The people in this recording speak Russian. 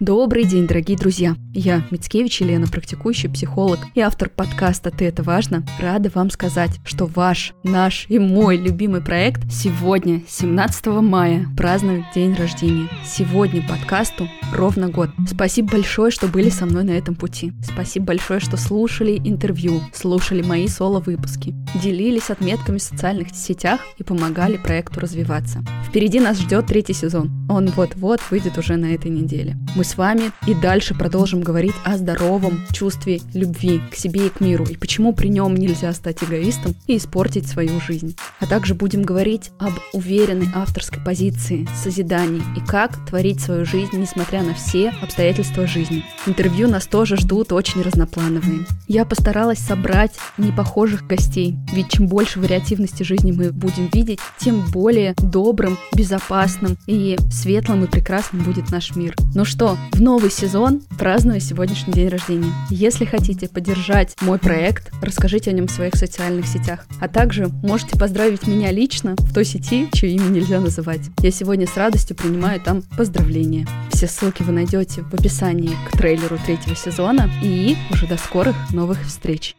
Добрый день, дорогие друзья! Я Мицкевич Елена, практикующий психолог и автор подкаста «Ты это важно». Рада вам сказать, что ваш, наш и мой любимый проект сегодня, 17 мая, празднует день рождения. Сегодня подкасту ровно год. Спасибо большое, что были со мной на этом пути. Спасибо большое, что слушали интервью, слушали мои соло-выпуски, делились отметками в социальных сетях и помогали проекту развиваться. Впереди нас ждет третий сезон. Он вот-вот выйдет уже на этой неделе. Мы с вами и дальше продолжим говорить о здоровом чувстве любви к себе и к миру, и почему при нем нельзя стать эгоистом и испортить свою жизнь. А также будем говорить об уверенной авторской позиции, созидании и как творить свою жизнь, несмотря на все обстоятельства жизни. Интервью нас тоже ждут очень разноплановые. Я постаралась собрать непохожих гостей, ведь чем больше вариативности жизни мы будем видеть, тем более добрым, безопасным и светлым и прекрасным будет наш мир. Ну что, в новый сезон праздную сегодняшний день рождения. Если хотите поддержать мой проект, расскажите о нем в своих социальных сетях. А также можете поздравить меня лично в той сети, чье имя нельзя называть. Я сегодня с радостью принимаю там поздравления. Все ссылки вы найдете в описании к трейлеру третьего сезона. И уже до скорых новых встреч!